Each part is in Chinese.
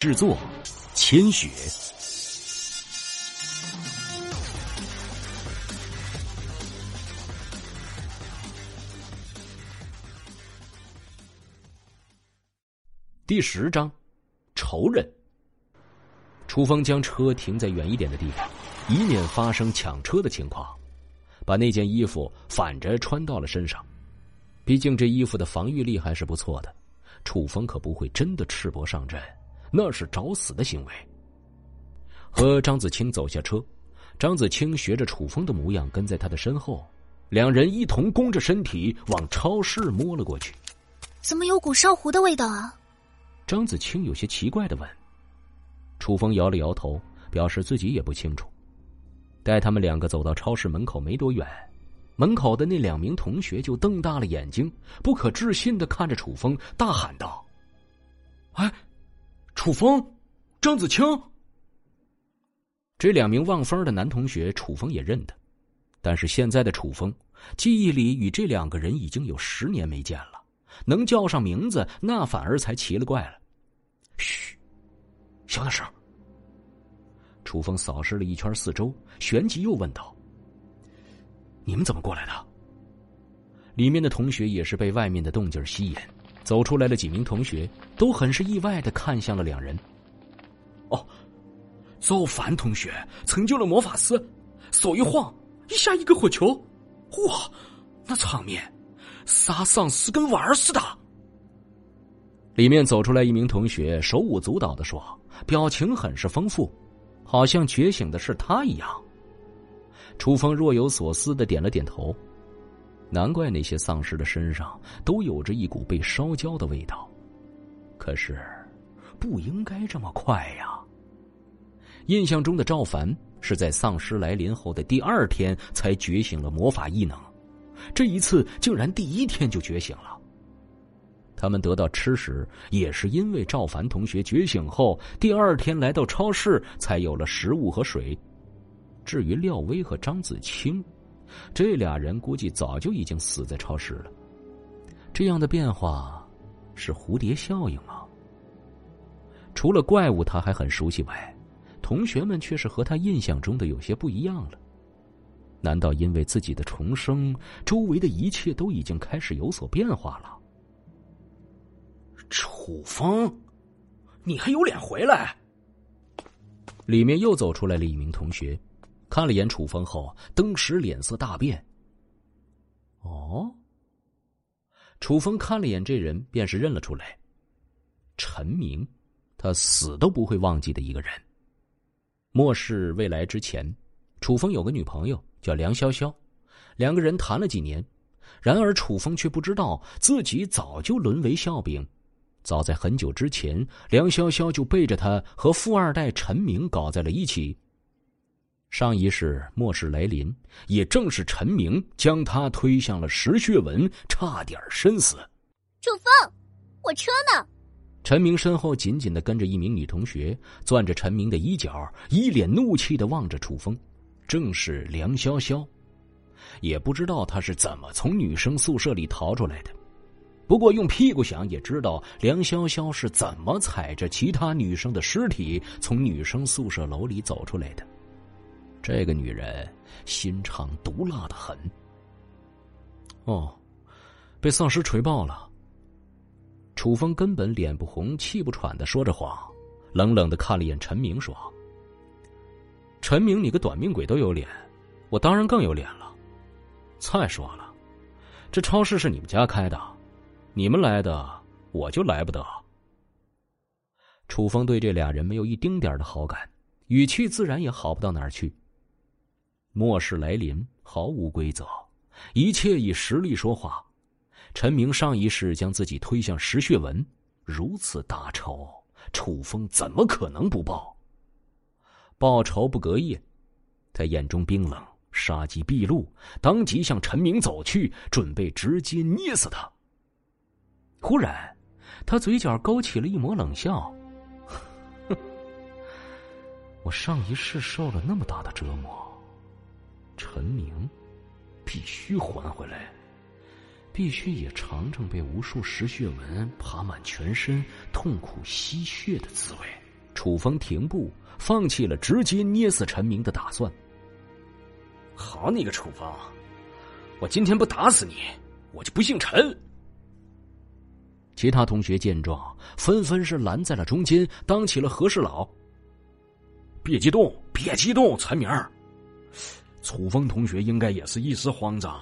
制作：千雪。第十章，仇人。楚风将车停在远一点的地方，以免发生抢车的情况，把那件衣服反着穿到了身上。毕竟这衣服的防御力还是不错的，楚风可不会真的赤膊上阵。那是找死的行为。和张子清走下车，张子清学着楚风的模样跟在他的身后，两人一同弓着身体往超市摸了过去。怎么有股烧糊的味道啊？张子清有些奇怪的问。楚风摇了摇头，表示自己也不清楚。待他们两个走到超市门口没多远，门口的那两名同学就瞪大了眼睛，不可置信的看着楚风，大喊道：“哎！”楚风，张子清，这两名望风的男同学，楚风也认得。但是现在的楚风，记忆里与这两个人已经有十年没见了，能叫上名字，那反而才奇了怪了。嘘，小点声。楚风扫视了一圈四周，旋即又问道：“你们怎么过来的？”里面的同学也是被外面的动静吸引。走出来了几名同学，都很是意外的看向了两人。哦，造反同学成就了魔法师，手一晃，一下一个火球，哇，那场面，杀丧尸跟玩儿似的。里面走出来一名同学，手舞足蹈的说，表情很是丰富，好像觉醒的是他一样。楚风若有所思的点了点头。难怪那些丧尸的身上都有着一股被烧焦的味道，可是不应该这么快呀。印象中的赵凡是在丧尸来临后的第二天才觉醒了魔法异能，这一次竟然第一天就觉醒了。他们得到吃食也是因为赵凡同学觉醒后第二天来到超市才有了食物和水。至于廖威和张子清。这俩人估计早就已经死在超市了。这样的变化是蝴蝶效应吗？除了怪物他还很熟悉外，同学们却是和他印象中的有些不一样了。难道因为自己的重生，周围的一切都已经开始有所变化了？楚风，你还有脸回来？里面又走出来了一名同学。看了眼楚风后，登时脸色大变。哦，楚风看了眼这人，便是认了出来。陈明，他死都不会忘记的一个人。末世未来之前，楚风有个女朋友叫梁潇潇，两个人谈了几年，然而楚风却不知道自己早就沦为笑柄。早在很久之前，梁潇潇就背着他和富二代陈明搞在了一起。上一世末世来临，也正是陈明将他推向了石穴纹，差点身死。楚风，我车呢？陈明身后紧紧的跟着一名女同学，攥着陈明的衣角，一脸怒气的望着楚风。正是梁潇潇，也不知道他是怎么从女生宿舍里逃出来的。不过用屁股想也知道，梁潇潇是怎么踩着其他女生的尸体从女生宿舍楼里走出来的。这个女人心肠毒辣的很。哦，被丧尸锤爆了。楚风根本脸不红气不喘的说着谎，冷冷的看了一眼陈明，说：“陈明，你个短命鬼都有脸，我当然更有脸了。再说了，这超市是你们家开的，你们来的我就来不得。”楚风对这俩人没有一丁点的好感，语气自然也好不到哪儿去。末世来临，毫无规则，一切以实力说话。陈明上一世将自己推向石穴纹，如此大仇，楚风怎么可能不报？报仇不隔夜，他眼中冰冷，杀机毕露，当即向陈明走去，准备直接捏死他。忽然，他嘴角勾起了一抹冷笑：“ 哼，我上一世受了那么大的折磨。”陈明，必须还回来，必须也尝尝被无数石穴纹爬满全身、痛苦吸血的滋味。楚风停步，放弃了直接捏死陈明的打算。好你个楚风，我今天不打死你，我就不姓陈。其他同学见状，纷纷是拦在了中间，当起了和事佬。别激动，别激动，陈明儿。楚风同学应该也是一时慌张，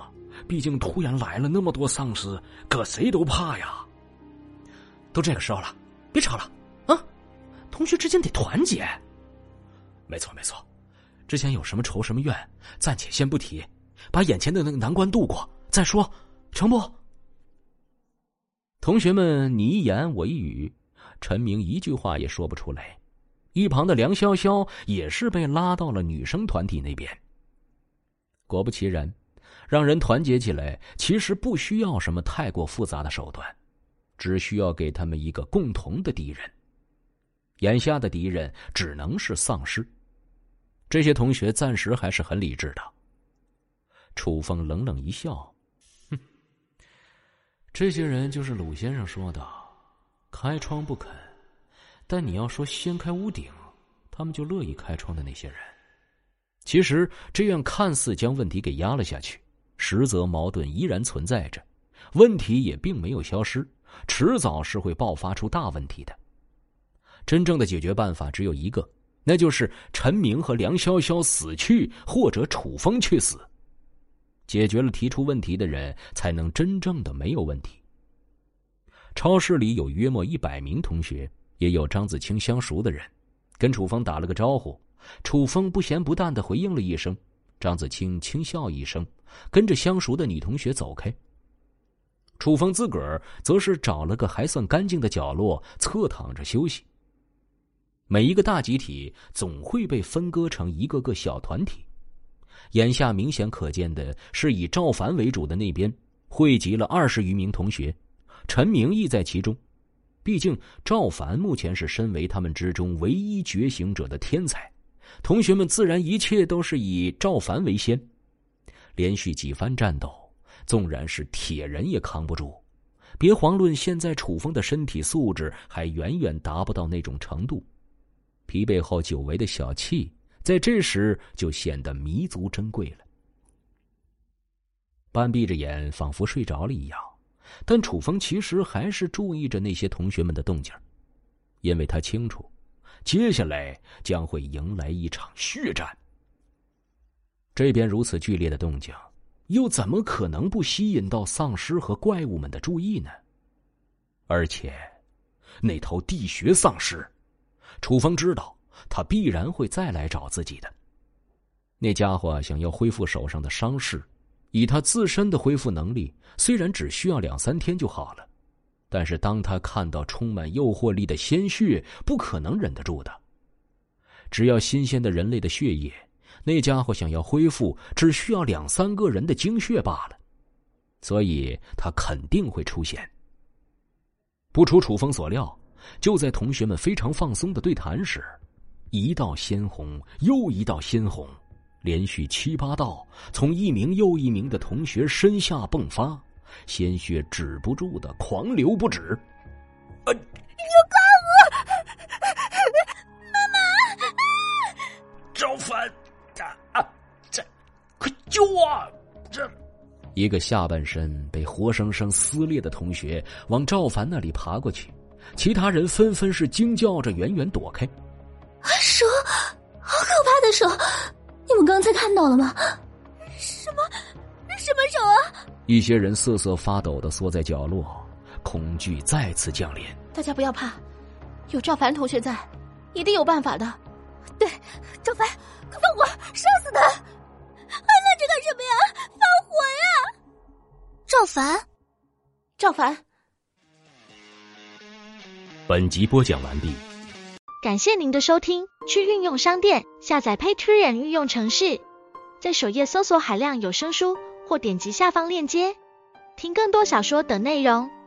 毕竟突然来了那么多丧尸，搁谁都怕呀。都这个时候了，别吵了啊！同学之间得团结。没错，没错。之前有什么仇什么怨，暂且先不提，把眼前的那个难关度过再说，成不？同学们你一言我一语，陈明一句话也说不出来。一旁的梁潇潇也是被拉到了女生团体那边。果不其然，让人团结起来，其实不需要什么太过复杂的手段。只需要给他们一个共同的敌人，眼下的敌人只能是丧尸。这些同学暂时还是很理智的。楚风冷冷一笑，哼，这些人就是鲁先生说的，开窗不肯，但你要说掀开屋顶，他们就乐意开窗的那些人。其实这样看似将问题给压了下去，实则矛盾依然存在着，问题也并没有消失。迟早是会爆发出大问题的。真正的解决办法只有一个，那就是陈明和梁潇潇死去，或者楚风去死。解决了提出问题的人，才能真正的没有问题。超市里有约莫一百名同学，也有张子清相熟的人，跟楚风打了个招呼。楚风不咸不淡的回应了一声，张子清轻笑一声，跟着相熟的女同学走开。楚风自个儿则是找了个还算干净的角落侧躺着休息。每一个大集体总会被分割成一个个小团体，眼下明显可见的是以赵凡为主的那边汇集了二十余名同学，陈明亦在其中。毕竟赵凡目前是身为他们之中唯一觉醒者的天才，同学们自然一切都是以赵凡为先。连续几番战斗。纵然是铁人也扛不住，别遑论现在楚风的身体素质还远远达不到那种程度。疲惫后久违的小憩，在这时就显得弥足珍贵了。半闭着眼，仿佛睡着了一样，但楚风其实还是注意着那些同学们的动静，因为他清楚，接下来将会迎来一场血战。这边如此剧烈的动静。又怎么可能不吸引到丧尸和怪物们的注意呢？而且，那头地穴丧尸，楚风知道他必然会再来找自己的。那家伙想要恢复手上的伤势，以他自身的恢复能力，虽然只需要两三天就好了，但是当他看到充满诱惑力的鲜血，不可能忍得住的。只要新鲜的人类的血液。那家伙想要恢复，只需要两三个人的精血罢了，所以他肯定会出现。不出楚风所料，就在同学们非常放松的对谈时，一道鲜红又一道鲜红，连续七八道从一名又一名的同学身下迸发，鲜血止不住的狂流不止。呃，有怪物！妈妈，赵凡。快救我！这一个下半身被活生生撕裂的同学往赵凡那里爬过去，其他人纷纷是惊叫着远远躲开。手，好可怕的手！你们刚才看到了吗？什么？什么手啊？一些人瑟瑟发抖的缩在角落，恐惧再次降临。大家不要怕，有赵凡同学在，一定有办法的。对，赵凡，快放火，烧死他！还愣着干什么呀？放火呀！赵凡，赵凡。本集播讲完毕，感谢您的收听。去运用商店下载 Patreon 运用城市，在首页搜索海量有声书，或点击下方链接听更多小说等内容。